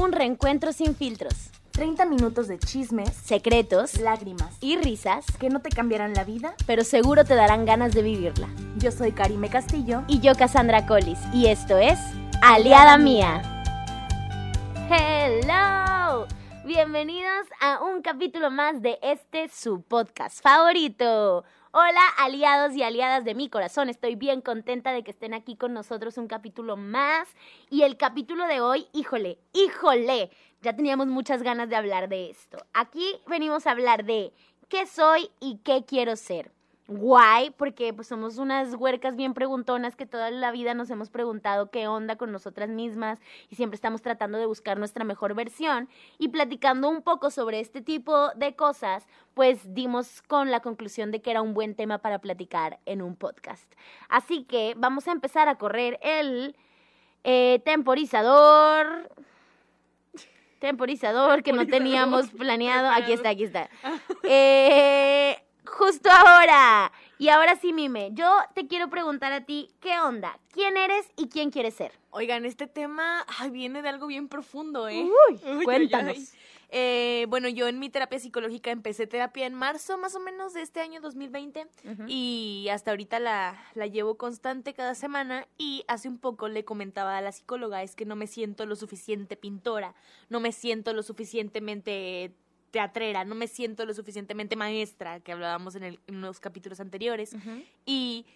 Un reencuentro sin filtros, 30 minutos de chismes, secretos lágrimas y risas, que no te cambiarán la vida. pero seguro te darán ganas de vivirla. Yo soy Karime Castillo. Y yo, Cassandra Collis, y esto es Aliada Mía. Hello. Bienvenidos a un capítulo más de este su podcast favorito. Hola aliados y aliadas de mi corazón, estoy bien contenta de que estén aquí con nosotros un capítulo más. Y el capítulo de hoy, híjole, híjole, ya teníamos muchas ganas de hablar de esto. Aquí venimos a hablar de qué soy y qué quiero ser. Guay, porque pues somos unas huercas bien preguntonas que toda la vida nos hemos preguntado qué onda con nosotras mismas y siempre estamos tratando de buscar nuestra mejor versión y platicando un poco sobre este tipo de cosas, pues dimos con la conclusión de que era un buen tema para platicar en un podcast. Así que vamos a empezar a correr el eh, temporizador. Temporizador que no teníamos planeado. Aquí está, aquí está. Eh, justo ahora. Y ahora sí, Mime, yo te quiero preguntar a ti, ¿qué onda? ¿Quién eres y quién quieres ser? Oigan, este tema ay, viene de algo bien profundo, ¿eh? Uy, cuéntanos. Eh, bueno, yo en mi terapia psicológica empecé terapia en marzo más o menos de este año 2020 y hasta ahorita la, la llevo constante cada semana y hace un poco le comentaba a la psicóloga es que no me siento lo suficiente pintora, no me siento lo suficientemente teatrera, no me siento lo suficientemente maestra, que hablábamos en, el, en los capítulos anteriores. Y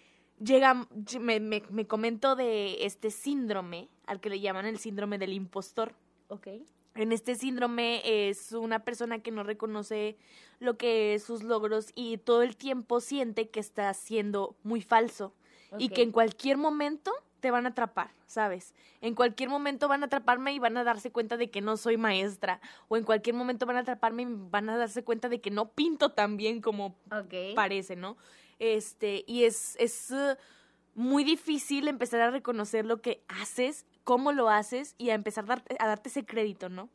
llega, me, me, me comentó de este síndrome, al que le llaman el síndrome del impostor. Ok. En este síndrome es una persona que no reconoce lo que es sus logros y todo el tiempo siente que está siendo muy falso y que en cualquier momento te van a atrapar, ¿sabes? En cualquier momento van a atraparme y van a darse cuenta de que no soy maestra o en cualquier momento van a atraparme y van a darse cuenta de que no pinto tan bien como parece, ¿no? Este, y es, es eh, muy difícil empezar a reconocer lo que haces, cómo lo haces y a empezar a darte, a darte ese crédito, ¿no?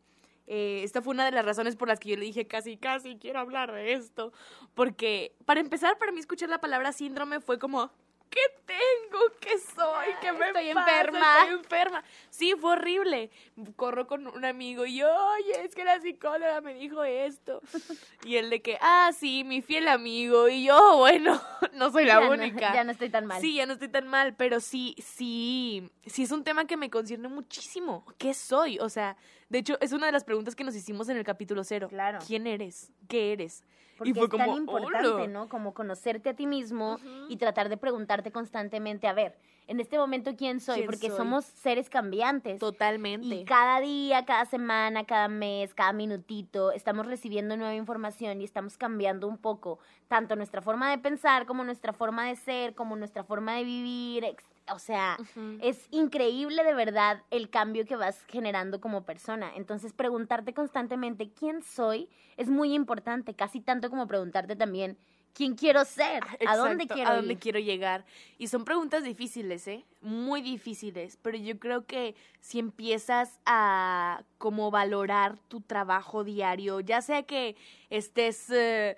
Eh, esta fue una de las razones por las que yo le dije casi, casi quiero hablar de esto. Porque, para empezar, para mí escuchar la palabra síndrome fue como, ¿qué tengo? ¿Qué soy? ¿Qué me Estoy pasa? enferma. Estoy enferma. Sí, fue horrible. Corro con un amigo y yo, oye, es que la psicóloga me dijo esto. Y él de que, ah, sí, mi fiel amigo. Y yo, bueno, no soy la Ya no- única. ya no estoy tan mal. Sí, ya no estoy tan mal, pero sí, sí, sí es un tema que me concierne muchísimo. ¿Qué soy? O sea, de hecho, es una de las preguntas que nos hicimos en el capítulo cero. Claro. ¿Quién eres? ¿Qué eres? Porque y fue es como, tan importante. ¿no? Como conocerte a ti mismo y tratar de preguntarte constantemente, a ver, en este momento, ¿quién soy? ¿Quién Porque soy? somos seres cambiantes. Totalmente. Y cada día, cada semana, cada mes, cada minutito, estamos recibiendo nueva información y estamos cambiando un poco tanto nuestra forma de pensar como nuestra forma de ser, como nuestra forma de vivir. ex- O sea, es increíble de verdad el cambio que vas generando como persona. Entonces, preguntarte constantemente quién soy es muy importante, casi tanto como preguntarte también quién quiero ser, a dónde quiero a dónde ir. quiero llegar. Y son preguntas difíciles, ¿eh? Muy difíciles, pero yo creo que si empiezas a como valorar tu trabajo diario, ya sea que estés eh,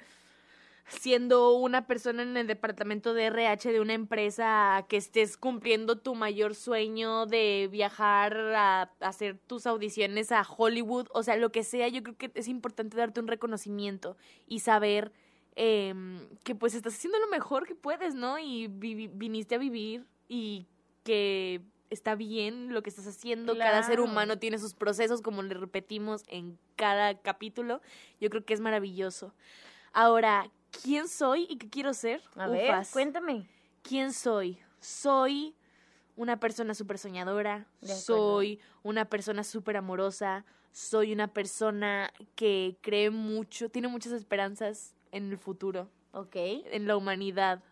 siendo una persona en el departamento de RH de una empresa, que estés cumpliendo tu mayor sueño de viajar a hacer tus audiciones a Hollywood, o sea, lo que sea, yo creo que es importante darte un reconocimiento y saber em, que pues estás haciendo lo mejor que puedes, ¿no? Y vi- viniste a vivir y que está bien lo que estás haciendo. Cada ser humano tiene sus procesos, como le repetimos en cada capítulo. Yo creo que es maravilloso. Ahora, ¿quién soy y qué quiero ser? A ver, cuéntame. ¿Quién soy? Soy una persona súper soñadora, soy una persona súper amorosa, soy una persona que cree mucho, tiene muchas esperanzas en el futuro, Ok. en la humanidad.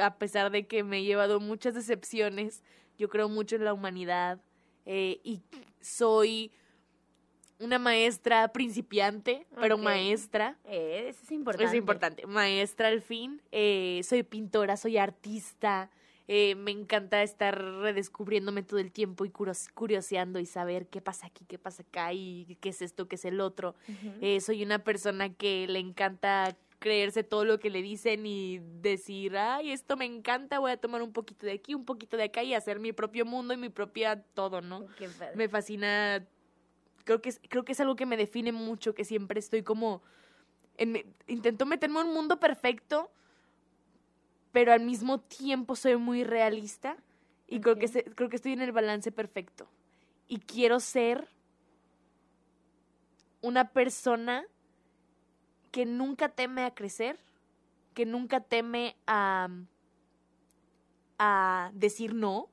A pesar de que me he llevado muchas decepciones, yo creo mucho en la humanidad eh, y soy una maestra principiante, pero maestra. Eh, eso es importante. Es importante. Maestra al fin. Eh, soy pintora, soy artista. eh, me encanta estar redescubriéndome todo el tiempo y curioseando y saber qué pasa aquí, qué pasa acá y qué es esto, qué es el otro. Eh, soy una persona que le encanta creerse todo lo que le dicen y decir, ay, esto me encanta, voy a tomar un poquito de aquí, un poquito de acá y hacer mi propio mundo y mi propia todo, ¿no? Qué padre. Me fascina creo que es, creo que es algo que me define mucho, que siempre estoy como en, intento meterme en un mundo perfecto, pero al mismo tiempo soy muy realista y creo que se- creo que estoy en el balance perfecto. Y quiero ser una persona que nunca teme a crecer, que nunca teme a, a decir no.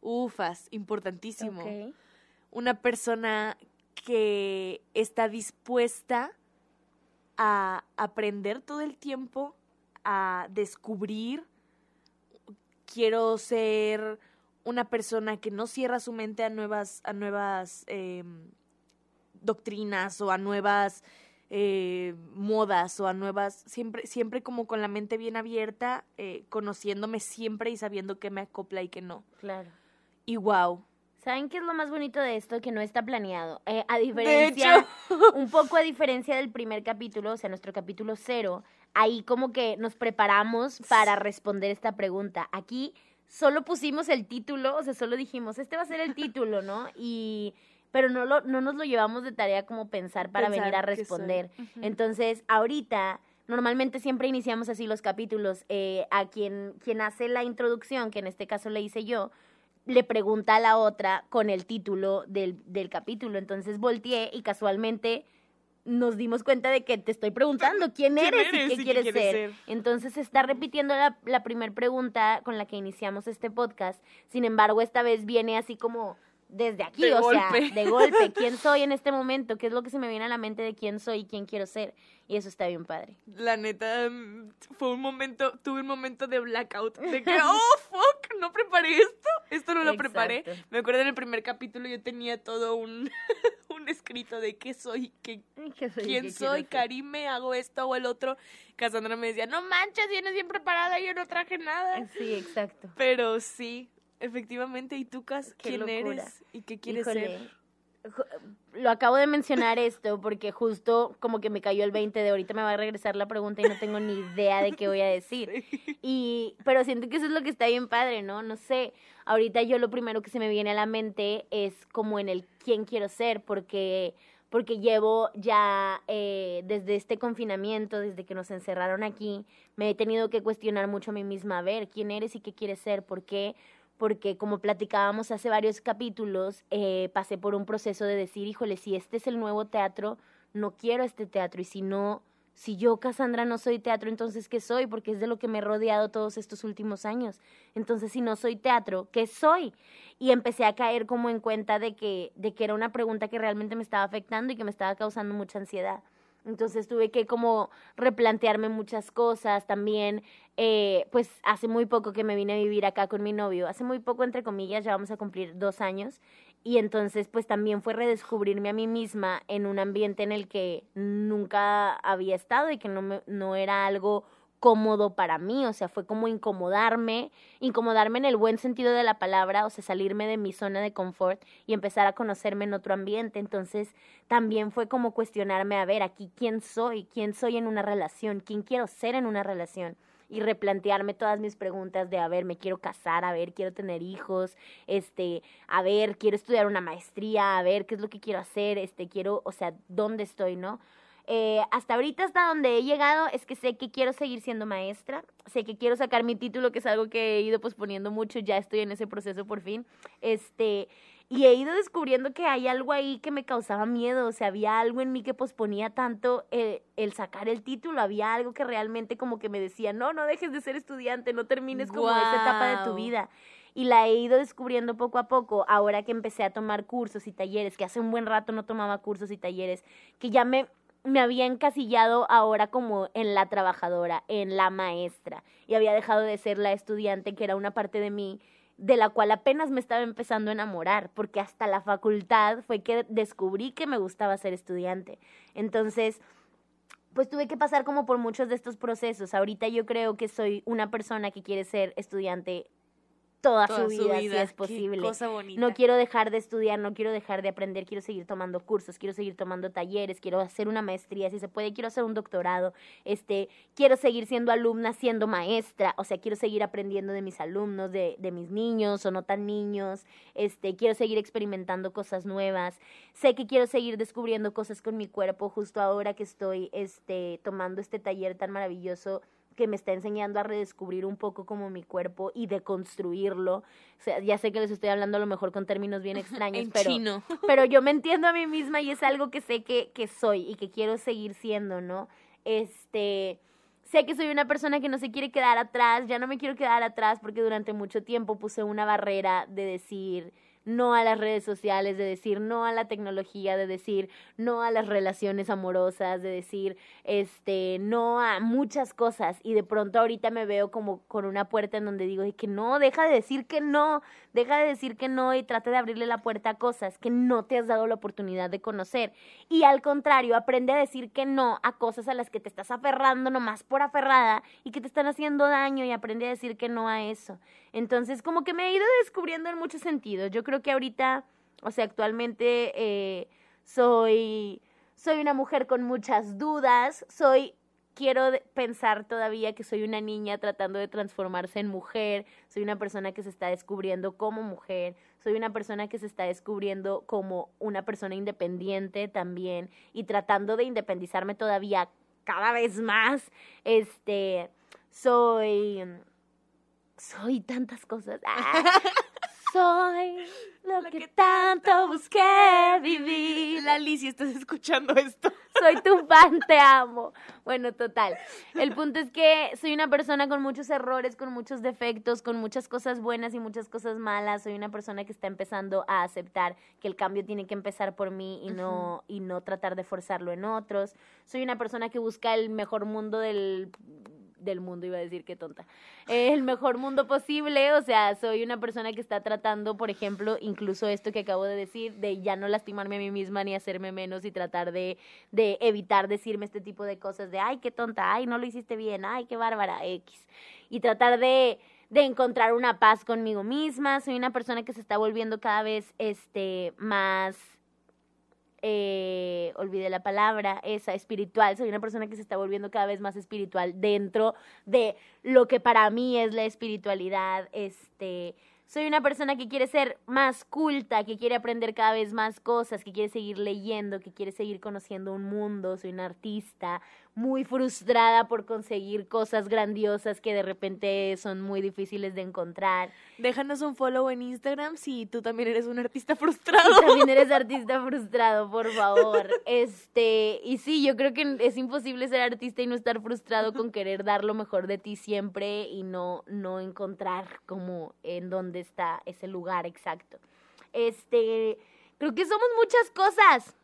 Ufas, importantísimo. Una persona que está dispuesta a aprender todo el tiempo, a descubrir. Quiero ser una persona que no cierra su mente a nuevas, a nuevas em, doctrinas o a nuevas eh, modas o a nuevas, siempre, siempre como con la mente bien abierta, eh, conociéndome siempre y sabiendo qué me acopla y qué no. Claro. Y wow. ¿Saben qué es lo más bonito de esto? Que no está planeado. Eh, a diferencia, un poco a diferencia del primer capítulo, o sea, nuestro capítulo cero, ahí como que nos preparamos para responder esta pregunta. Aquí solo pusimos el título, o sea, solo dijimos, este va a ser el título, ¿no? Y pero no lo no nos lo llevamos de tarea como pensar para Pensar venir a responder. Entonces, ahorita normalmente siempre iniciamos así los capítulos. eh, a quien quien hace la introducción, que en este caso le hice yo, le pregunta a la otra con el título del, del capítulo. Entonces volteé y casualmente nos dimos cuenta de que te estoy preguntando quién, ¿Quién eres, eres y y qué qué quieres ser. ser? Entonces está repitiendo la, la primera pregunta con la que iniciamos este podcast. Sin embargo, esta vez viene así como desde aquí, De o golpe. sea, de golpe. ¿Quién soy en este momento? ¿Qué es lo que se me viene a la mente de quién soy y quién quiero ser? Y eso está bien padre. La neta, mm, fue un momento, tuve un momento de blackout. De que, oh, fuck, no preparé esto. Esto no lo preparé. Me acuerdo en el primer capítulo yo tenía todo un, un escrito de qué soy, qué, ¿Qué soy quién qué soy? Karime, hago esto o el otro. Cassandra me decía, no manches, vienes bien preparada, yo no traje nada. Sí, exacto. Pero sí, efectivamente. ¿Y tú, Cas, Qué quién locura. eres y qué quieres Híjole, ser? Lo acabo de mencionar esto porque justo como que me cayó el 20 de ahorita me va a regresar la pregunta y no tengo ni idea de qué voy a decir. Y, pero siento que eso es lo que está bien padre, ¿no? No sé, ahorita yo lo primero que se me viene a la mente es como en el quién quiero ser, porque, porque llevo ya eh, desde este confinamiento, desde que nos encerraron aquí, me he tenido que cuestionar mucho a mí misma, a ver, quién eres y qué quieres ser, por qué, porque como platicábamos hace varios capítulos, eh, pasé por un proceso de decir, híjole, si este es el nuevo teatro, no quiero este teatro, y si no, si yo, Cassandra, no soy teatro, entonces, ¿qué soy? Porque es de lo que me he rodeado todos estos últimos años. Entonces, si no soy teatro, ¿qué soy? Y empecé a caer como en cuenta de que, de que era una pregunta que realmente me estaba afectando y que me estaba causando mucha ansiedad. Entonces tuve que como replantearme muchas cosas también. eh, pues hace muy poco que me vine a vivir acá con mi novio, hace muy poco entre comillas, ya vamos a cumplir dos años. Y entonces pues también fue redescubrirme a mí misma en un ambiente en el que nunca había estado y que no, me, no era algo cómodo para mí, o sea, fue como incomodarme, incomodarme en el buen sentido de la palabra, o sea, salirme de mi zona de confort y empezar a conocerme en otro ambiente. Entonces, también fue como cuestionarme, a ver, aquí quién soy, quién soy en una relación, quién quiero ser en una relación y replantearme todas mis preguntas de, a ver, me quiero casar, a ver, quiero tener hijos, este, a ver, quiero estudiar una maestría, a ver, qué es lo que quiero hacer, este, quiero, o sea, dónde estoy, ¿no? Eh, hasta ahorita, hasta donde he llegado, es que sé que quiero seguir siendo maestra, sé que quiero sacar mi título, que es algo que he ido posponiendo mucho, ya estoy en ese proceso por fin, este, y he ido descubriendo que hay algo ahí que me causaba miedo, o sea, había algo en mí que posponía tanto el, el sacar el título, había algo que realmente como que me decía, no, no dejes de ser estudiante, no termines como esta etapa de tu vida. Y la he ido descubriendo poco a poco, ahora que empecé a tomar cursos y talleres, que hace un buen rato no tomaba cursos y talleres, que ya me, me había encasillado ahora como en la trabajadora, en la maestra, y había dejado de ser la estudiante, que era una parte de mí de la cual apenas me estaba empezando a enamorar, porque hasta la facultad fue que descubrí que me gustaba ser estudiante. Entonces, pues tuve que pasar como por muchos de estos procesos. Ahorita yo creo que soy una persona que quiere ser estudiante toda, Toda su su vida, si es posible. cosa bonita. No quiero dejar de estudiar, no quiero dejar de aprender, quiero seguir tomando cursos, quiero seguir tomando talleres, quiero hacer una maestría, si se puede, quiero hacer un doctorado, este, quiero seguir siendo alumna, siendo maestra, o sea, quiero seguir aprendiendo de mis alumnos, de, de mis niños o no tan niños, este, quiero seguir experimentando cosas nuevas, sé que quiero seguir descubriendo cosas con mi cuerpo justo ahora que estoy, este, tomando este taller tan maravilloso que me está enseñando a redescubrir un poco como mi cuerpo y deconstruirlo. O sea, ya sé que les estoy hablando a lo mejor con términos bien extraños, En pero, chino. pero yo me entiendo a mí misma y es algo que sé que, que soy y que quiero seguir siendo, ¿no? Este, sé que soy una persona que no se quiere quedar atrás, ya no me quiero quedar atrás porque durante mucho tiempo puse una barrera de decir no a las redes sociales, de decir no a la tecnología, de decir no a las relaciones amorosas, de decir este no a muchas cosas y de pronto ahorita me veo como con una puerta en donde digo "Ay, que no, deja de decir que no, deja de decir que no y trata de abrirle la puerta a cosas que no te has dado la oportunidad de conocer y al contrario, aprende a decir que no a cosas a las que te estás aferrando nomás por aferrada y que te están haciendo daño y aprende a decir que no a eso. Entonces, como que me he ido descubriendo en muchos sentidos. Yo creo que ahorita, o sea, actualmente eh, soy, soy una mujer con muchas dudas, soy quiero pensar todavía que soy una niña tratando de transformarse en mujer, soy una persona que se está descubriendo como mujer, soy una persona que se está descubriendo como una persona independiente también y tratando de independizarme todavía cada vez más. Este, soy soy tantas cosas. Ah, soy lo, que, tanto busqué vivir. Lali, si estás escuchando esto. Soy tu fan, te amo. Bueno, total. El punto es que soy una persona con muchos errores, con muchos defectos, con muchas cosas buenas y muchas cosas malas. Soy una persona que está empezando a aceptar que el cambio tiene que empezar por mí y no y no tratar de forzarlo en otros. Soy una persona que busca el mejor mundo del del mundo, iba a decir qué tonta. El mejor mundo posible, o sea, soy una persona que está tratando, por ejemplo, incluso esto que acabo de decir, de ya no lastimarme a mí misma ni hacerme menos y tratar de, de evitar decirme este tipo de cosas de, ay, qué tonta, ay, no lo hiciste bien, ay, qué bárbara, X. Y tratar de, de encontrar una paz conmigo misma. Soy una persona que se está volviendo cada vez este, más eh, olvidé la palabra, esa, espiritual. Soy una persona que se está volviendo cada vez más espiritual dentro de lo que para mí es la espiritualidad. Este, soy una persona que quiere ser más culta, que quiere aprender cada vez más cosas, que quiere seguir leyendo, que quiere seguir conociendo un mundo. Soy una artista muy frustrada por conseguir cosas grandiosas que de repente son muy difíciles de encontrar. Déjanos un follow en Instagram si tú también eres un artista Si frustrado. también eres artista frustrado, por favor. Este, y sí, yo creo que es imposible ser artista y no estar frustrado con querer dar lo mejor de ti siempre y no, no encontrar como en dónde está ese lugar exacto. Este, creo que somos muchas cosas.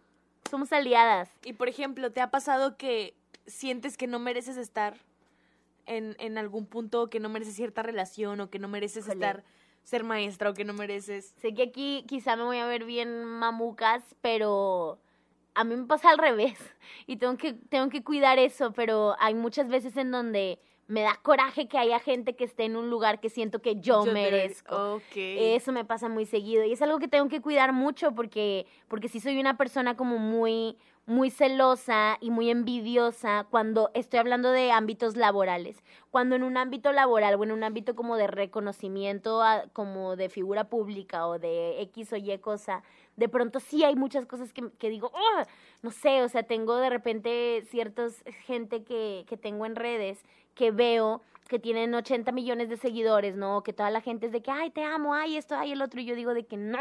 Somos aliadas. Y por ejemplo, ¿te ha pasado que sientes que no mereces estar en, en algún punto, que no mereces cierta relación o que no mereces estar, ser maestra o que no mereces... Sé que aquí quizá me voy a ver bien mamucas, pero a mí me pasa al revés y tengo que, tengo que cuidar eso, pero hay muchas veces en donde me da coraje que haya gente que esté en un lugar que siento que yo, Yo merezco. Eso me pasa muy seguido y es algo que tengo que cuidar mucho porque porque sí soy una persona como muy muy celosa y muy envidiosa cuando estoy hablando de ámbitos laborales. Cuando en un ámbito laboral o en un ámbito como de reconocimiento a- como de figura pública o de X o Y cosa, de pronto sí hay muchas cosas que, digo, "Ah", no sé, o sea, tengo de repente ciertos gente que, que tengo en redes que veo que tienen 80 millones de seguidores, ¿no? Que toda la gente es de que, ay, te amo, ay, esto, ay, el otro. Y yo digo de que no,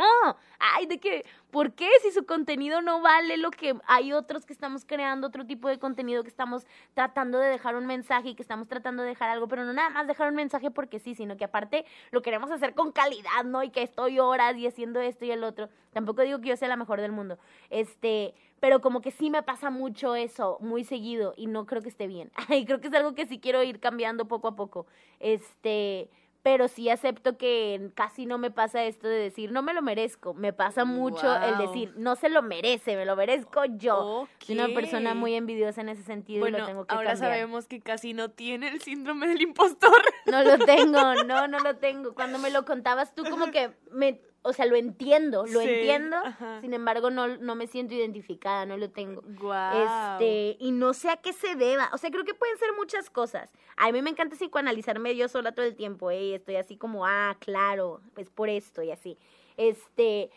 ay, de que, ¿por qué? Si su contenido no vale lo que hay otros que estamos creando, otro tipo de contenido que estamos tratando de dejar un mensaje y que estamos tratando de dejar algo, pero no nada más dejar un mensaje porque sí, sino que aparte lo queremos hacer con calidad, ¿no? Y que estoy horas y haciendo esto y el otro. Tampoco digo que yo sea la mejor del mundo. Este, pero como que sí me pasa mucho eso, muy seguido, y no creo que esté bien. Y creo que es algo que sí quiero ir cambiando poco a poco. Este, pero sí acepto que casi no me pasa esto de decir, no me lo merezco. Me pasa mucho el decir, no se lo merece, me lo merezco yo. Soy una persona muy envidiosa en ese sentido y Bueno, lo tengo que ahora cambiar. sabemos que casi no tiene el síndrome del impostor. No lo tengo, no, no lo tengo. Cuando me lo contabas tú, como que me, o sea, lo entiendo, lo Sí, entiendo. ajá. Sin embargo, no, no me siento identificada, no lo tengo. Este, y no sé a qué se deba. O sea, creo que pueden ser muchas cosas. A mí me encanta psicoanalizarme yo sola todo el tiempo, ¿eh? Estoy así como, ah, claro, pues por esto y así. Este,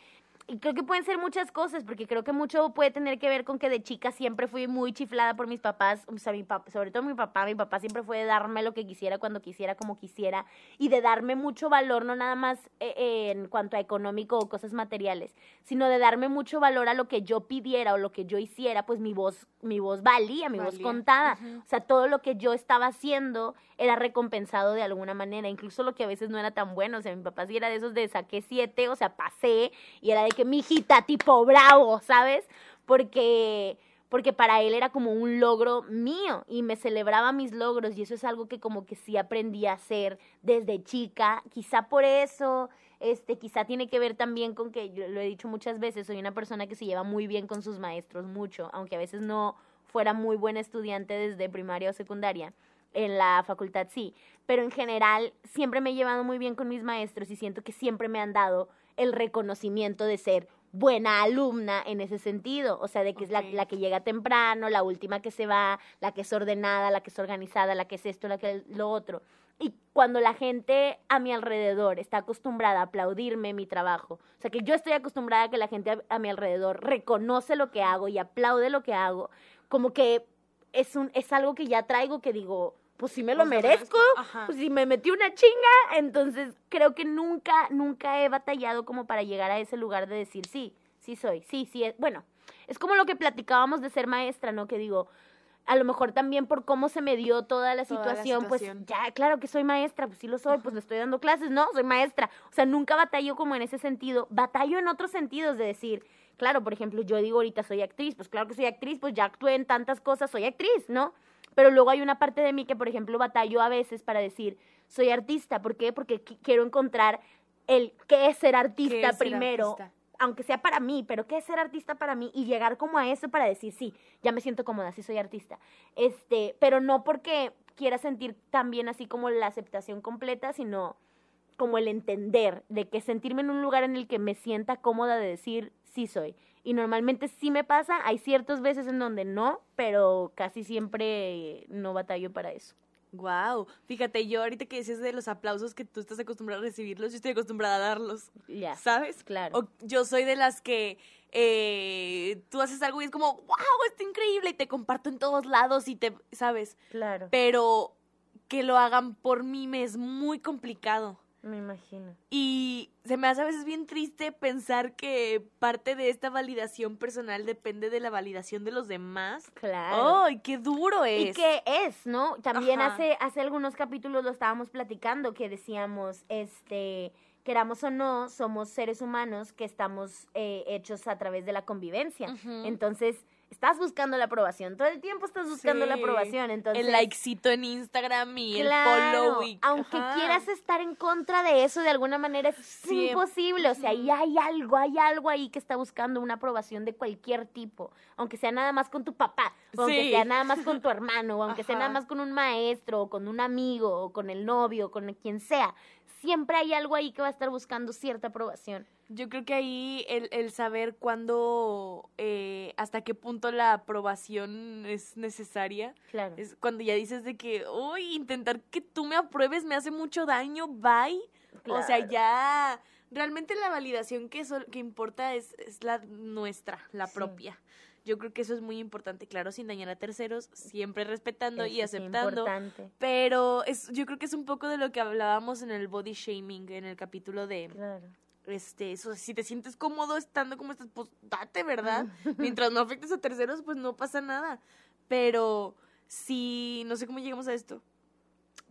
y creo que pueden ser muchas cosas, porque creo que mucho puede tener que ver con que de chica siempre fui muy chiflada por mis papás, o sea, mi papá, sobre todo mi papá, mi papá siempre fue de darme lo que quisiera, cuando quisiera, como quisiera, y de darme mucho valor, no nada más eh, eh, en cuanto a económico o cosas materiales, sino de darme mucho valor a lo que yo pidiera o lo que yo hiciera, pues mi voz, mi voz valía, mi voz contada. O sea, todo lo que yo estaba haciendo era recompensado de alguna manera, incluso lo que a veces no era tan bueno. O sea, mi papá sí era de esos de saqué siete, o sea, pasé, y era de que mi hijita, tipo bravo, ¿sabes? Porque porque para él era como un logro mío y me celebraba mis logros y eso es algo que como que sí aprendí a hacer desde chica, quizá por eso, este, quizá tiene que ver también con que yo lo he dicho muchas veces, soy una persona que se lleva muy bien con sus maestros, mucho, aunque a veces no fuera muy buena estudiante desde primaria o secundaria. En la facultad sí, pero en general siempre me he llevado muy bien con mis maestros y siento que siempre me han dado el reconocimiento de ser buena alumna en ese sentido, o sea, de que es la, que llega temprano, la última que se va, la que es ordenada, la que es organizada, la que es esto, la que es lo otro. Y cuando la gente a mi alrededor está acostumbrada a aplaudirme mi trabajo, o sea, que yo estoy acostumbrada a que la gente a, a mi alrededor reconoce lo que hago y aplaude lo que hago, como que es, un, es algo que ya traigo que digo, pues sí me lo merezco, pues si me metí una chinga, entonces creo que nunca, nunca he batallado como para llegar a ese lugar de decir, sí, sí soy, sí, sí, es, bueno, es como lo que platicábamos de ser maestra, ¿no? Que digo, a lo mejor también por cómo se me dio toda la Toda la situación, situación. pues ya, claro que soy maestra, pues sí lo soy, pues le estoy dando clases, no, soy maestra. O sea, nunca batallo como en ese sentido, batallo en otros sentidos de decir, claro, por ejemplo, yo digo ahorita soy actriz, pues claro que soy actriz, pues ya actué en tantas cosas, soy actriz, ¿no? Pero luego hay una parte de mí que, por ejemplo, batallo a veces para decir, soy artista, ¿por qué? Porque qui- quiero encontrar el qué es ser artista ¿Qué es ser primero, artista? aunque sea para mí, pero qué es ser artista para mí y llegar como a eso para decir, sí, ya me siento cómoda, sí soy artista. Este, pero no porque quiera sentir también así como la aceptación completa, sino como el entender de que sentirme en un lugar en el que me sienta cómoda de decir, sí soy. Y normalmente sí me pasa, hay ciertas veces en donde no, pero casi siempre no batallo para eso. Wow, fíjate, yo ahorita que decías de los aplausos que tú estás acostumbrada a recibirlos, yo estoy acostumbrada a darlos, Ya. ¿sabes? Claro. O yo soy de las que eh, tú haces algo y es como, wow, está increíble y te comparto en todos lados y te, ¿sabes? Claro. Pero que lo hagan por mí me es muy complicado. Me imagino. Y se me hace a veces bien triste pensar que parte de esta validación personal depende de la validación de los demás. Claro. ¡Ay, qué duro ¿Y es! qué es, no? También Ajá. hace, hace algunos capítulos lo estábamos platicando que decíamos, este, queramos o no, somos seres humanos que estamos eh, hechos a través de la convivencia. Entonces, estás buscando la aprobación. Todo el tiempo estás buscando la aprobación. Entonces, el likecito en Instagram y Claro, el follow y aunque ajá. quieras estar en contra de eso de alguna manera es Siempre. imposible, o sea, ahí hay algo, hay algo ahí que está buscando una aprobación de cualquier tipo, aunque sea nada más con tu papá, o aunque Sí. sea nada más con tu hermano, o aunque sea nada más con un maestro, o con un amigo, o con el novio, o con quien sea, siempre hay algo ahí que va a estar buscando cierta aprobación. Yo creo que ahí el, el saber cuándo, eh, hasta qué punto la aprobación es necesaria, Claro. es cuando ya dices de que, uy, intentar que tú me apruebes me hace mucho daño, bye. O sea, Claro. ya realmente la validación que, sol- que importa es, es la nuestra, la Sí. propia. Yo creo que eso es muy importante, claro, sin dañar a terceros, siempre respetando y aceptando. importante. Pero es, yo creo que es un poco de lo que hablábamos en el body shaming, en el capítulo de, Claro. Este, eso, si te sientes cómodo estando como estás, pues date, ¿verdad? Mientras no afectes a terceros, pues no pasa nada. Pero si, no sé cómo llegamos a esto.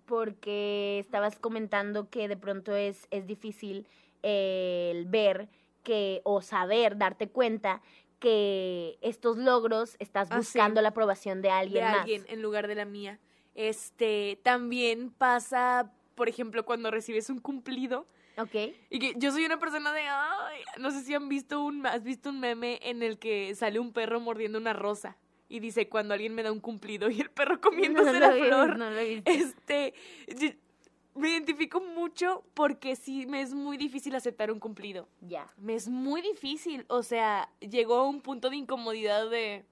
porque estabas comentando que de pronto es, es difícil eh, el ver que o saber, darte cuenta que estos logros estás Ah, sí. buscando la aprobación de alguien de más. alguien en lugar de la mía. Este, también pasa por ejemplo, cuando recibes un cumplido. Ok. Y que yo soy una persona de, ay, no sé si han visto un, has visto un meme en el que sale un perro mordiendo una rosa y dice cuando alguien me da un cumplido y el perro comiéndose No la lo vi, flor. no lo visto. Este, yo- me identifico mucho porque sí me es muy difícil aceptar un cumplido. Ya. Me es muy difícil, o sea, llegó a un punto de incomodidad de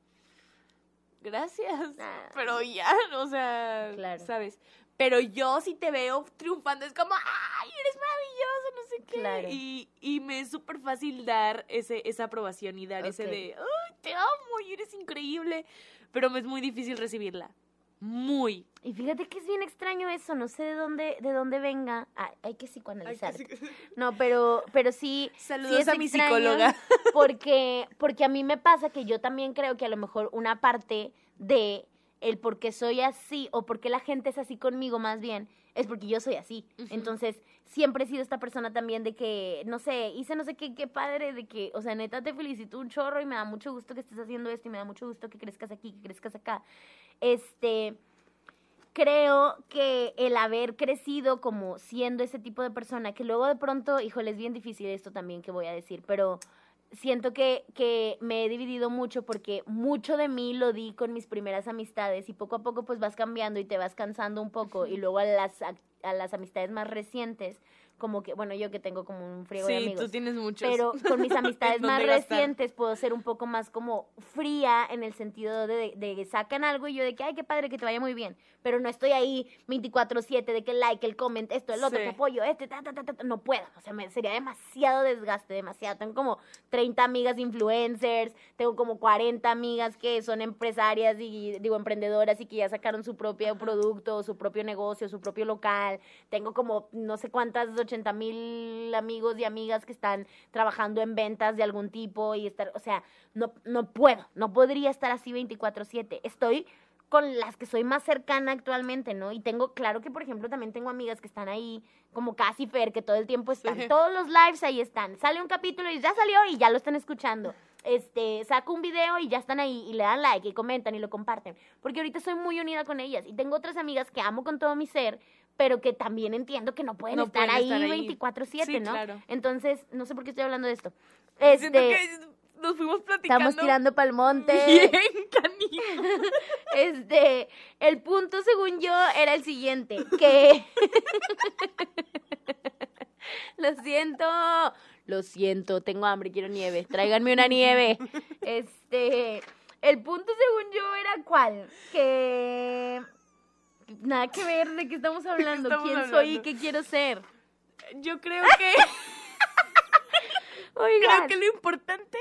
gracias, Ah. pero ya, o sea, Claro. ¿sabes? Pero yo si te veo triunfando es como, ay, no sé qué. Claro. Y, y me es súper fácil dar ese, esa aprobación y dar ese de, ay, te amo y eres increíble. Pero me es muy difícil recibirla. Muy. Y fíjate que es bien extraño eso, no sé de dónde, de dónde venga. Ah, hay que psicoanalizar. No, pero, pero sí. sí Saludos es a mi psicóloga. Porque, porque a mí me pasa que yo también creo que a lo mejor una parte de el por qué soy así, o por qué la gente es así conmigo más bien, es porque yo soy así. Entonces, siempre he sido esta persona también de que, no sé, hice no sé qué, qué padre, de que, o sea, neta te felicito un chorro y me da mucho gusto que estés haciendo esto y me da mucho gusto que crezcas aquí, que crezcas acá. Este, creo que el haber crecido como siendo ese tipo de persona, que luego de pronto, híjole, es bien difícil esto también que voy a decir, pero siento que, que me he dividido mucho porque mucho de mí lo di con mis primeras amistades y poco a poco pues vas cambiando y te vas cansando un poco y luego a las, a, a las amistades más recientes, como que, bueno, yo que tengo como un friego de Sí, amigos tú tienes muchos. pero con mis amistades ¿Dónde más recientes puedo ser un poco más como fría en el sentido de, de, que sacan algo y yo de que, ay, qué padre, que te vaya muy bien, pero no estoy ahí 24/7 de que el like, el comment, esto, el otro, Sí. te apoyo, este, ta, ta, ta, ta, ta. no puedo, o sea, me, sería demasiado desgaste, demasiado, tengo como 30 amigas influencers, tengo como 40 amigas que son empresarias y, digo, emprendedoras y que ya sacaron su propio producto, su propio negocio, su propio local, tengo como no sé cuántas 80 mil amigos y amigas que están trabajando en ventas de algún tipo y estar, o sea, no, no puedo, no podría estar así 24/7. Estoy con las que soy más cercana actualmente, ¿no? Y tengo, claro que por ejemplo también tengo amigas que están ahí, como casi Fer, que todo el tiempo están, Sí. todos los lives ahí están. Sale un capítulo y ya salió y ya lo están escuchando. Este, saco un video y ya están ahí y le dan like y comentan y lo comparten. Porque ahorita soy muy unida con ellas y tengo otras amigas que amo con todo mi ser, pero que también entiendo que no pueden No estar pueden ahí estar ahí. 24/7, Sí, ¿no? claro. Entonces, no sé por qué estoy hablando de esto. Siento Este, que nos fuimos platicando. estamos tirando pa'l monte. Bien, canijo. Este, el punto según yo era el siguiente, que Lo siento. Lo siento, tengo hambre, quiero nieve. Tráiganme una nieve. Este, el punto según yo era cuál? Que nada que ver de qué estamos hablando, estamos quién soy y qué quiero ser. Yo creo que creo que lo importante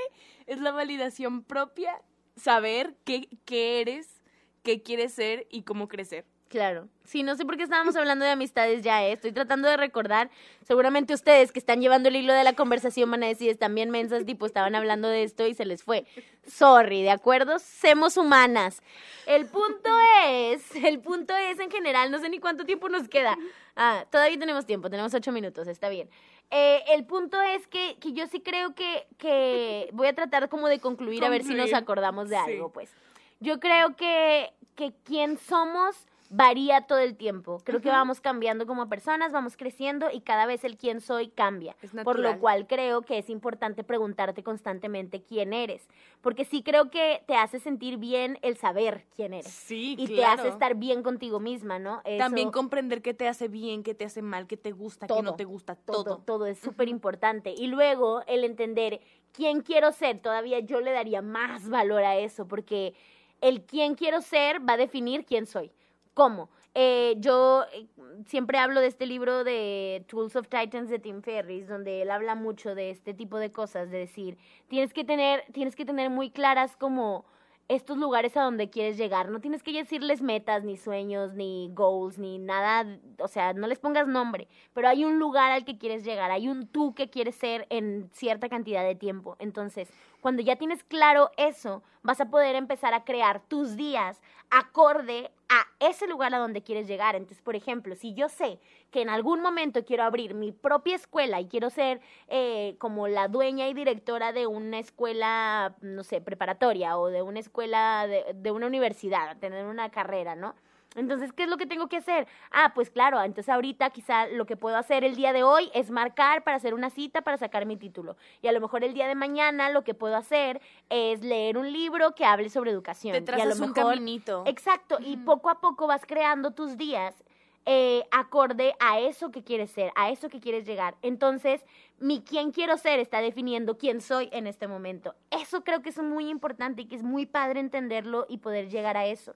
es la validación propia, saber qué, qué eres, qué quieres ser y cómo crecer. Claro. Sí, no sé por qué estábamos hablando de amistades ya, ¿eh? Estoy tratando de recordar. Seguramente ustedes que están llevando el hilo de la conversación van a decir, están bien mensas, tipo, estaban hablando de esto y se les fue. Sorry, ¿de acuerdo? Semos humanas. El punto es, el punto es en general, no sé ni cuánto tiempo nos queda. Ah, todavía tenemos tiempo, tenemos ocho minutos, está bien. Eh, el punto es que, que yo sí creo que, que voy a tratar como de concluir, a ver si nos acordamos de Sí. algo, pues. Yo creo que, que quién somos varía todo el tiempo. Creo que vamos cambiando como personas, vamos creciendo y cada vez el quién soy cambia. Por lo cual creo que es importante preguntarte constantemente quién eres. Porque sí creo que te hace sentir bien el saber quién eres. Sí, Y te hace estar bien contigo misma, ¿no? También comprender qué te hace bien, qué te hace mal, qué te gusta, qué no te gusta, todo, todo. todo es súper importante. Y luego el entender quién quiero ser, todavía yo le daría más valor a eso, porque el quién quiero ser va a definir quién soy. ¿Cómo? Eh, yo eh, siempre hablo de este libro de Tools of Titans de Tim Ferriss, donde él habla mucho de este tipo de cosas, de decir, tienes que tener, tienes que tener muy claras como estos lugares a donde quieres llegar. No tienes que decirles metas, ni sueños, ni goals, ni nada, o sea, no les pongas nombre, pero hay un lugar al que quieres llegar, hay un tú que quieres ser en cierta cantidad de tiempo. Entonces, cuando ya tienes claro eso, vas a poder empezar a crear tus días acorde a ese lugar a donde quieres llegar. Entonces, por ejemplo, si yo sé que en algún momento quiero abrir mi propia escuela y quiero ser eh, como la dueña y directora de una escuela, no sé, preparatoria o de una escuela, de, de una universidad, tener una carrera, ¿no? Entonces, ¿qué es lo que tengo que hacer? Ah, pues claro, entonces ahorita quizá lo que puedo hacer el día de hoy es marcar para hacer una cita para sacar mi título. Y a lo mejor el día de mañana lo que puedo hacer es leer un libro que hable sobre educación. Te y a trazas lo un mejor, caminito. Exacto, y poco a poco vas creando tus días eh, acorde a eso que quieres ser, a eso que quieres llegar. Entonces, mi quién quiero ser está definiendo quién soy en este momento. Eso creo que es muy importante y que es muy padre entenderlo y poder llegar a eso.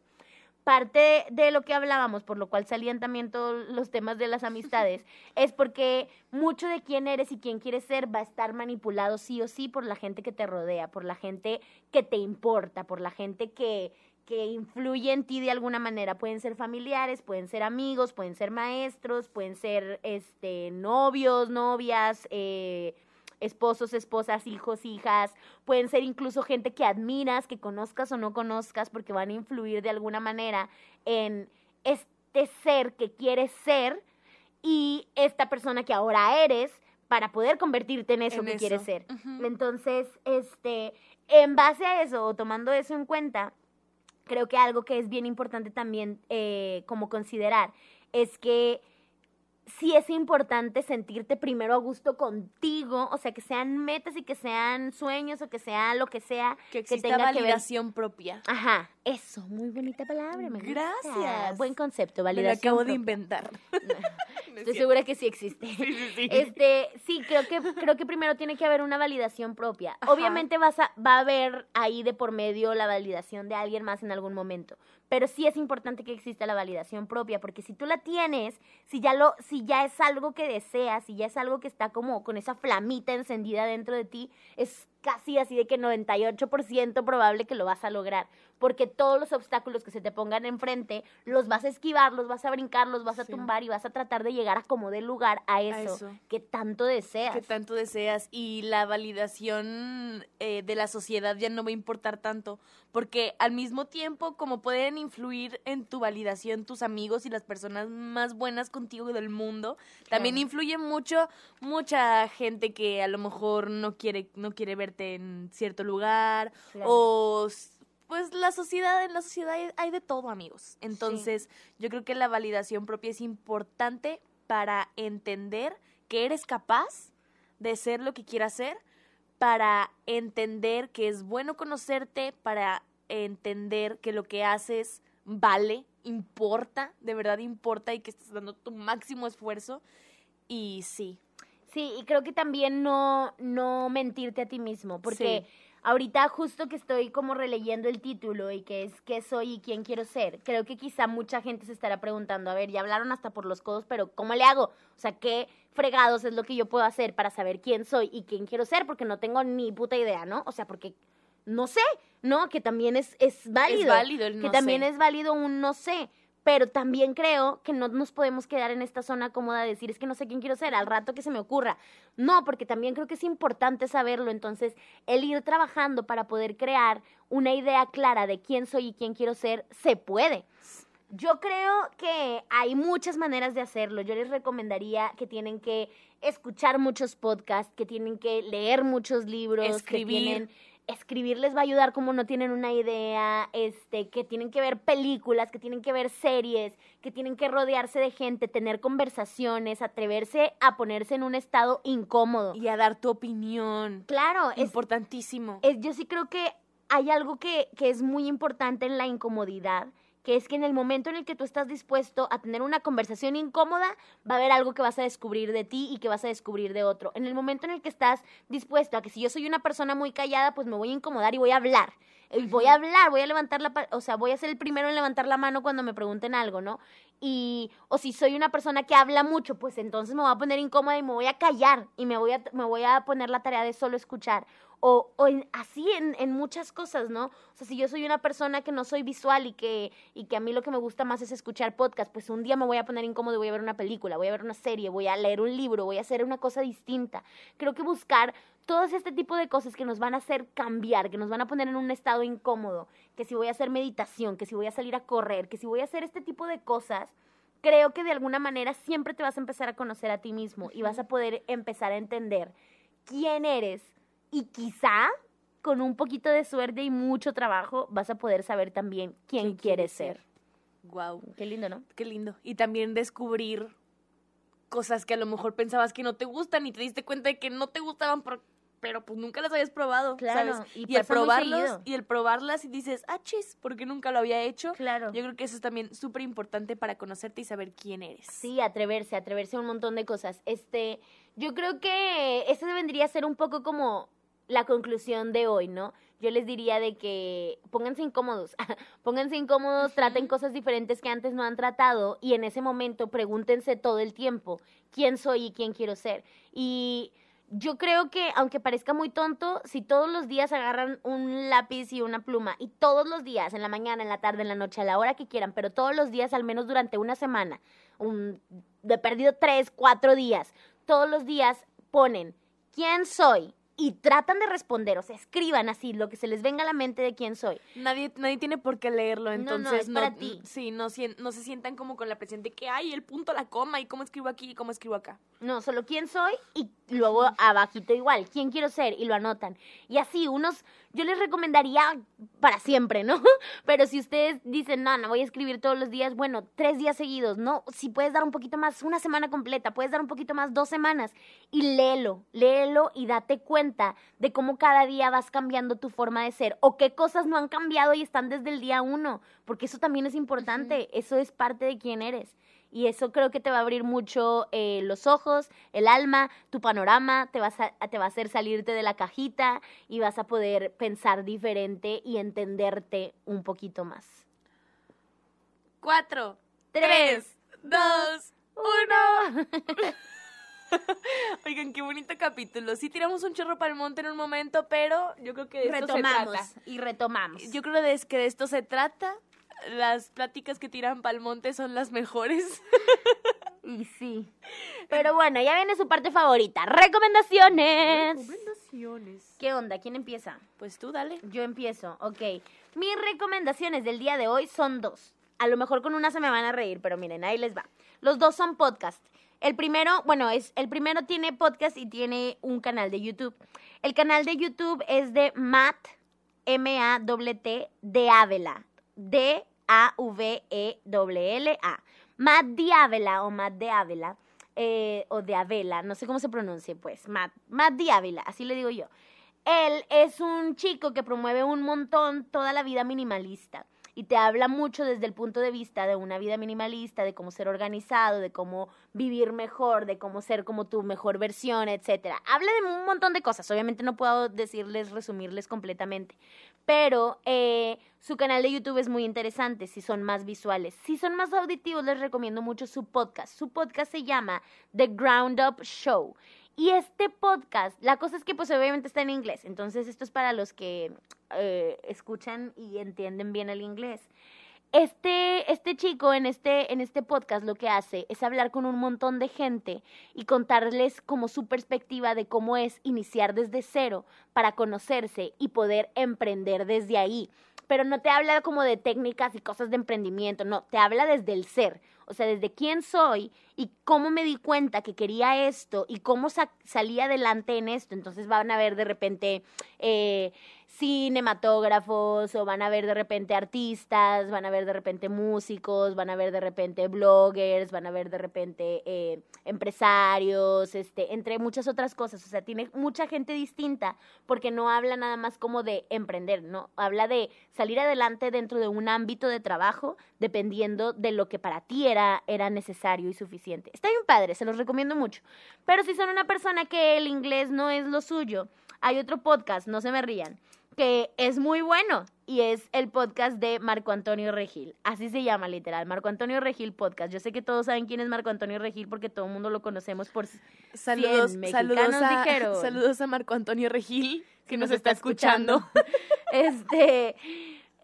Parte de lo que hablábamos, por lo cual salían también todos los temas de las amistades, es porque mucho de quién eres y quién quieres ser va a estar manipulado sí o sí por la gente que te rodea, por la gente que te importa, por la gente que, que influye en ti de alguna manera. Pueden ser familiares, pueden ser amigos, pueden ser maestros, pueden ser este, novios, novias, eh, esposos, esposas, hijos, hijas. Pueden ser incluso gente que admiras, que conozcas o no conozcas, porque van a influir de alguna manera en este ser que quieres ser y esta persona que ahora eres para poder convertirte en eso En que eso. quieres ser. Entonces, este, en base a eso, o tomando eso en cuenta, creo que algo que es bien importante también eh, como considerar es que sí es importante sentirte primero a gusto contigo, o sea, que sean metas y que sean sueños o que sea lo que sea que exista tenga que ver- validación propia. Ajá, eso, muy bonita palabra, me gusta. Gracias. Buen concepto, Me lo validación. acabo de inventar. Estoy segura que sí existe. Este, sí, creo que, creo que primero tiene que haber una validación propia. Ajá. Obviamente vas a, va a haber ahí de por medio la validación de alguien más en algún momento. Pero sí es importante que exista la validación propia, porque si tú la tienes, si ya lo, si ya es algo que deseas, si ya es algo que está como con esa flamita encendida dentro de ti, es casi así de que 98% probable que lo vas a lograr, porque todos los obstáculos que se te pongan enfrente, los vas a esquivar, los vas a brincar, los vas a Sí. tumbar y vas a tratar de llegar a como dé lugar a eso, eso. que tanto deseas. que tanto deseas y la validación eh, de la sociedad ya no va a importar tanto porque al mismo tiempo como pueden influir en tu validación tus amigos y las personas más buenas contigo del mundo también influye mucho mucha gente que a lo mejor no quiere no quiere verte en cierto lugar Claro. o pues la sociedad en la sociedad hay, hay de todo amigos entonces yo creo que la validación propia es importante para entender que eres capaz de ser lo que quieras ser, para entender que es bueno conocerte, para entender que lo que haces vale, importa, de verdad importa y que estás dando tu máximo esfuerzo. Y sí, Sí, y creo que también no, no mentirte a ti mismo, porque Sí. ahorita justo que estoy como releyendo el título y que es qué soy y quién quiero ser, creo que quizá mucha gente se estará preguntando, a ver, ya hablaron hasta por los codos, pero ¿cómo le hago? O sea, ¿qué fregados es lo que yo puedo hacer para saber quién soy y quién quiero ser? Porque no tengo ni puta idea, ¿no? O sea, porque no sé, ¿no? Que también es, es válido. es válido el que no también sé. es válido un no sé. Pero también creo que no nos podemos quedar en esta zona cómoda de decir, es que no sé quién quiero ser, al rato que se me ocurra. No, porque también creo que es importante saberlo. Entonces, el ir trabajando para poder crear una idea clara de quién soy y quién quiero ser, se puede. Yo creo que hay muchas maneras de hacerlo. Yo les recomendaría que tienen que escuchar muchos podcasts, que tienen que leer muchos libros, que Escribir. tienen escribir les va a ayudar como no tienen una idea, este, que tienen que ver películas, que tienen que ver series, que tienen que rodearse de gente, tener conversaciones, atreverse a ponerse en un estado incómodo. y a dar tu opinión. claro, es, Importantísimo. es- yo sí creo que hay algo que, que es muy importante en la incomodidad, que es que en el momento en el que tú estás dispuesto a tener una conversación incómoda, va a haber algo que vas a descubrir de ti y que vas a descubrir de otro. En el momento en el que estás dispuesto a que si yo soy una persona muy callada, pues me voy a incomodar y voy a hablar. Y voy a hablar, voy a levantar la, o sea, voy a ser el primero en levantar la mano cuando me pregunten algo, ¿no? Y, o si soy una persona que habla mucho, pues entonces me voy a poner incómoda y me voy a callar y me voy a, me voy a poner la tarea de solo escuchar. O, o en- así en, en muchas cosas, ¿no? O sea, si yo soy una persona que no soy visual y que, y que a mí lo que me gusta más es escuchar podcast, pues un día me voy a poner incómodo y voy a ver una película, voy a ver una serie, voy a leer un libro, voy a hacer una cosa distinta. Creo que buscar todos este tipo de cosas que nos van a hacer cambiar, que nos van a poner en un estado incómodo, que si voy a hacer meditación, que si voy a salir a correr, que si voy a hacer este tipo de cosas, creo que de alguna manera siempre te vas a empezar a conocer a ti mismo y vas a poder empezar a entender quién eres y quizá con un poquito de suerte y mucho trabajo vas a poder saber también quién ¿Quién quieres ser. Wow, Qué lindo, ¿no? qué lindo. Y también descubrir cosas que a lo mejor pensabas que no te gustan y te diste cuenta de que no te gustaban, por- pero pues nunca las habías probado, Claro, ¿sabes? y Y, el probarlos, y el probarlas y dices, ah, chis, porque nunca lo había hecho. Claro. Yo creo que eso es también súper importante para conocerte y saber quién eres. Sí, atreverse, atreverse a un montón de cosas. Este, yo creo que ese vendría a ser un poco como la conclusión de hoy, ¿no? Yo les diría de que pónganse incómodos, pónganse incómodos, traten cosas diferentes que antes no han tratado y en ese momento pregúntense todo el tiempo quién soy y quién quiero ser. Y yo creo que, aunque parezca muy tonto, si todos los días agarran un lápiz y una pluma y todos los días, en la mañana, en la tarde, en la noche, a la hora que quieran, pero todos los días, al menos durante una semana, un, de perdido tres, cuatro días, todos los días ponen quién soy y tratan de responder, o sea, escriban así lo que se les venga a la mente de quién soy. Nadie, nadie tiene por qué leerlo, No, no, entonces es para ti. Sí, no, no se sientan como con la presión de que hay el punto, la coma y cómo escribo aquí y cómo escribo acá. No, solo quién soy y luego abajito igual, quién quiero ser y lo anotan. Y así, unos, yo les recomendaría para siempre, ¿no? Pero si ustedes dicen, no, no voy a escribir todos los días, bueno, tres días seguidos, ¿no? Si puedes dar un poquito más, una semana completa, puedes dar un poquito más, dos semanas y léelo, léelo y date cuenta de cómo cada día vas cambiando tu forma de ser o qué cosas no han cambiado y están desde el día uno, porque eso también es importante, eso es parte de quién eres. Y eso creo que te va a abrir mucho eh, los ojos, el alma, tu panorama, te, vas a, te va a hacer salirte de la cajita y vas a poder pensar diferente y entenderte un poquito más. Cuatro, Tres, tres, dos, uno. Oigan, qué bonito capítulo. Sí tiramos un chorro para el monte en un momento, pero yo creo que de esto se Retomamos trata. y retomamos. Yo creo que de esto se trata. Las pláticas que tiran para el monte son las mejores. Y sí. Pero bueno, ya viene su parte favorita. Recomendaciones. Recomendaciones. ¿Qué onda? ¿Quién empieza? Pues tú dale. Yo empiezo, ok. Mis recomendaciones del día de hoy son dos. A lo mejor con una se me van a reír, pero miren, ahí les va. Los dos son podcast. El primero, bueno, es el primero tiene podcast y tiene un canal de YouTube. El canal de YouTube es de Matt M A T T de Ávila. D A V E. Matt de Ávila o Matt de eh, o de Avela, no sé cómo se pronuncie, pues. Matt, Matt de Ávila, así le digo yo. Él es un chico que promueve un montón toda la vida minimalista y te habla mucho desde el punto de vista de una vida minimalista, de cómo ser organizado, de cómo vivir mejor, de cómo ser como tu mejor versión, etcétera. Habla de un montón de cosas, obviamente no puedo decirles, resumirles completamente, pero eh, su canal de YouTube es muy interesante si son más visuales. Si son más auditivos, les recomiendo mucho su podcast. Su podcast se llama The Ground Up Show. Y este podcast, la cosa es que pues obviamente está en inglés, entonces esto es para los que eh, escuchan y entienden bien el inglés. Este, este chico en este, en este podcast lo que hace es hablar con un montón de gente y contarles como su perspectiva de cómo es iniciar desde cero para conocerse y poder emprender desde ahí. Pero no te habla como de técnicas y cosas de emprendimiento, no, te habla desde el ser, o sea, desde quién soy y cómo me di cuenta que quería esto y cómo sa- salí adelante en esto. Entonces van a ver de repente eh, cinematógrafos o van a ver de repente artistas, van a ver de repente músicos, van a ver de repente bloggers, van a ver de repente eh, empresarios, este, entre muchas otras cosas. O sea, tiene mucha gente distinta porque no habla nada más como de emprender, no, habla de salir adelante dentro de un ámbito de trabajo dependiendo de lo que para ti era, era necesario y suficiente. Está bien padre, se los recomiendo mucho. Pero si son una persona que el inglés no es lo suyo, hay otro podcast, no se me rían, que es muy bueno y es el podcast de Marco Antonio Regil. Así se llama literal, Marco Antonio Regil Podcast. Yo sé que todos saben quién es Marco Antonio Regil porque todo el mundo lo conocemos por Saludos, 100 saludos, mexicanos a, dijeron. saludos a Marco Antonio Regil, que Si nos, está escuchando. Este,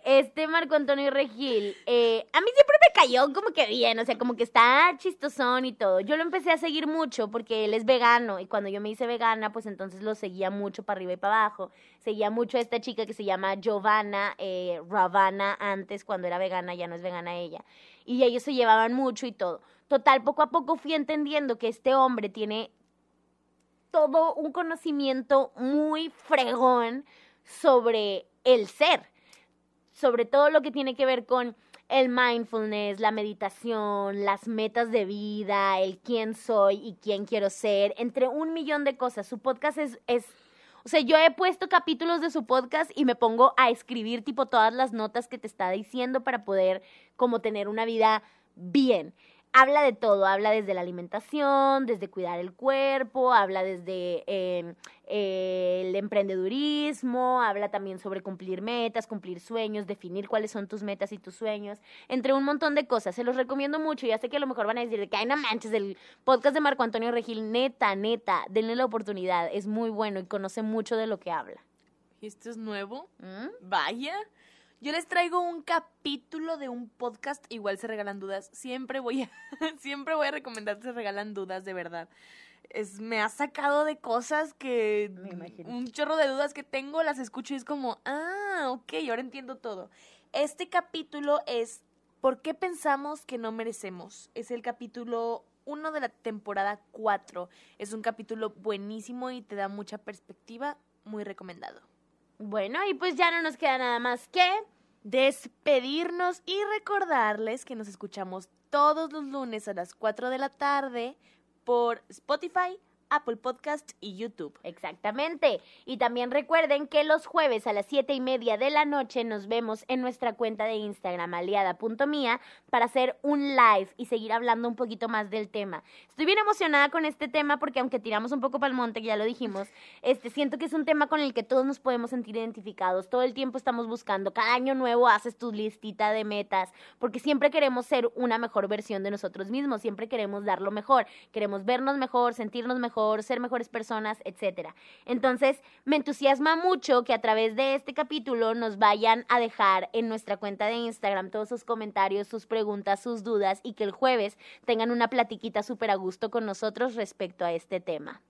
este Marco Antonio Regil, eh, a mí siempre me cayó como que bien, o sea, como que está chistosón y todo. Yo lo empecé a seguir mucho porque él es vegano y cuando yo me hice vegana, pues entonces lo seguía mucho para arriba y para abajo. Seguía mucho a esta chica que se llama Giovanna eh, Ravana antes, cuando era vegana, ya no es vegana ella. Y ellos se llevaban mucho y todo. Total, poco a poco fui entendiendo que este hombre tiene todo un conocimiento muy fregón sobre el ser, sobre todo lo que tiene que ver con el mindfulness, la meditación, las metas de vida, el quién soy y quién quiero ser, entre un millón de cosas. Su podcast es, es o sea, yo he puesto capítulos de su podcast y me pongo a escribir tipo todas las notas que te está diciendo para poder como tener una vida bien habla de todo, habla desde la alimentación, desde cuidar el cuerpo, habla desde em, el emprendedurismo, habla también sobre cumplir metas, cumplir sueños, definir cuáles son tus metas y tus sueños, entre un montón de cosas. Se los recomiendo mucho. Ya sé que a lo mejor van a decir que hay no manches, el podcast de Marco Antonio Regil, neta, neta, denle la oportunidad. Es muy bueno y conoce mucho de lo que habla. ¿Y esto es nuevo? ¿Mm? Vaya. Yo les traigo un capítulo de un podcast, igual se regalan dudas. Siempre voy a, siempre voy a recomendar se regalan dudas, de verdad. Es, me ha sacado de cosas que Me imagino. un chorro de dudas que tengo, las escucho y es como, ah, ok, ahora entiendo todo. Este capítulo es ¿Por qué pensamos que no merecemos? Es el capítulo 1 de la temporada 4. Es un capítulo buenísimo y te da mucha perspectiva, muy recomendado. Bueno, y pues ya no nos queda nada más que despedirnos y recordarles que nos escuchamos todos los lunes a las 4 de la tarde por Spotify, Apple Podcast y YouTube. Exactamente. Y también recuerden que los jueves a las siete y media de la noche nos vemos en nuestra cuenta de Instagram, aliada.mía, para hacer un live y seguir hablando un poquito más del tema. Estoy bien emocionada con este tema porque aunque tiramos un poco para el monte, que ya lo dijimos, este, siento que es un tema con el que todos nos podemos sentir identificados. Todo el tiempo estamos buscando. Cada año nuevo haces tu listita de metas porque siempre queremos ser una mejor versión de nosotros mismos. Siempre queremos dar lo mejor. Queremos vernos mejor, sentirnos mejor, ser mejores personas, etcétera. Entonces, me entusiasma mucho que a través de este capítulo nos vayan a dejar en nuestra cuenta de Instagram todos sus comentarios, sus preguntas, sus dudas y que el jueves tengan una platiquita súper a gusto con nosotros respecto a este tema.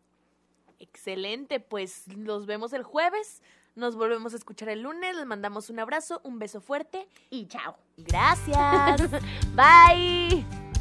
Excelente, pues los vemos el jueves, nos volvemos a escuchar el lunes, les mandamos un abrazo, un beso fuerte. Y chao. Gracias. Bye.